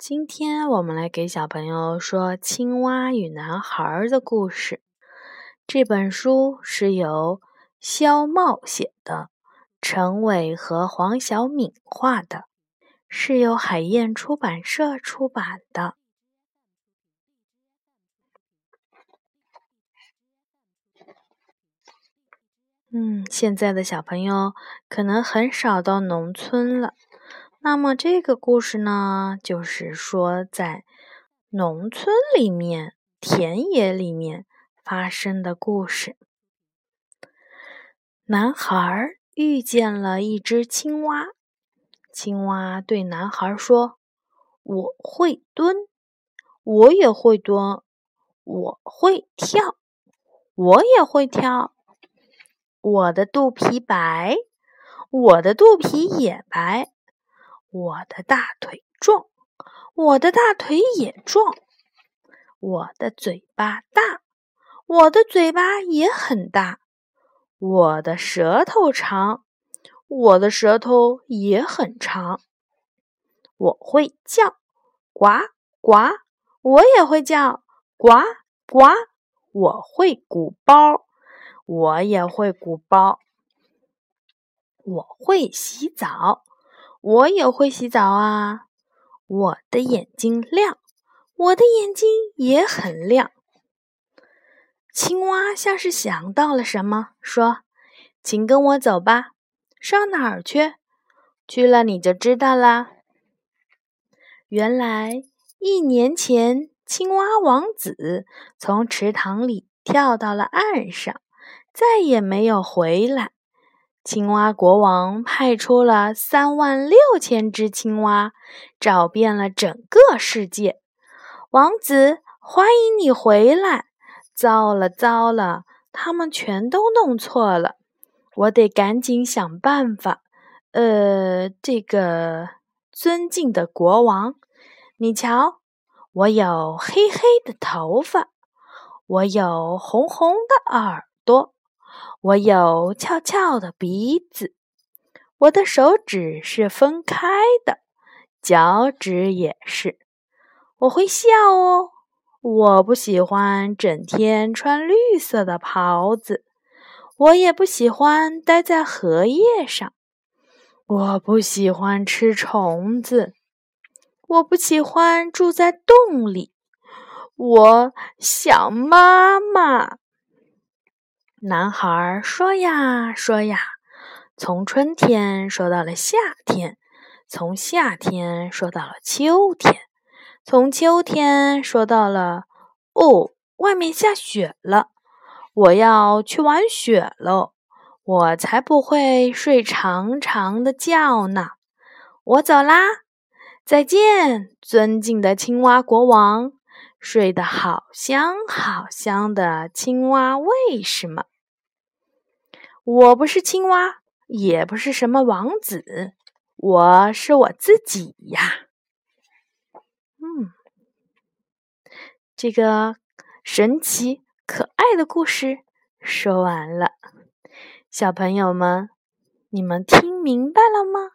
今天我们来给小朋友说《青蛙与男孩》的故事。这本书是由肖茂写的，陈伟和黄晓敏画的，是由海燕出版社出版的。嗯，现在的小朋友可能很少到农村了。那么这个故事呢，就是说在农村里面、田野里面发生的故事。男孩遇见了一只青蛙，青蛙对男孩说：“我会蹲，我也会蹲；我会跳，我也会跳。我的肚皮白，我的肚皮也白。”我的大腿壮，我的大腿也壮。我的嘴巴大，我的嘴巴也很大。我的舌头长，我的舌头也很长。我会叫，呱呱，我也会叫，呱呱。我会鼓包，我也会鼓包。我会洗澡。我也会洗澡啊！我的眼睛亮，我的眼睛也很亮。青蛙像是想到了什么，说：“请跟我走吧，上哪儿去？去了你就知道啦。”原来一年前，青蛙王子从池塘里跳到了岸上，再也没有回来。青蛙国王派出了三万六千只青蛙，找遍了整个世界。王子，欢迎你回来！糟了糟了，他们全都弄错了，我得赶紧想办法。呃，这个尊敬的国王，你瞧，我有黑黑的头发，我有红红的耳朵。我有翘翘的鼻子，我的手指是分开的，脚趾也是。我会笑哦，我不喜欢整天穿绿色的袍子，我也不喜欢待在荷叶上，我不喜欢吃虫子，我不喜欢住在洞里，我想妈妈。男孩说呀说呀，从春天说到了夏天，从夏天说到了秋天，从秋天说到了哦，外面下雪了，我要去玩雪喽，我才不会睡长长的觉呢，我走啦，再见，尊敬的青蛙国王，睡得好香好香的青蛙，为什么？我不是青蛙，也不是什么王子，我是我自己呀。嗯，这个神奇可爱的故事说完了，小朋友们，你们听明白了吗？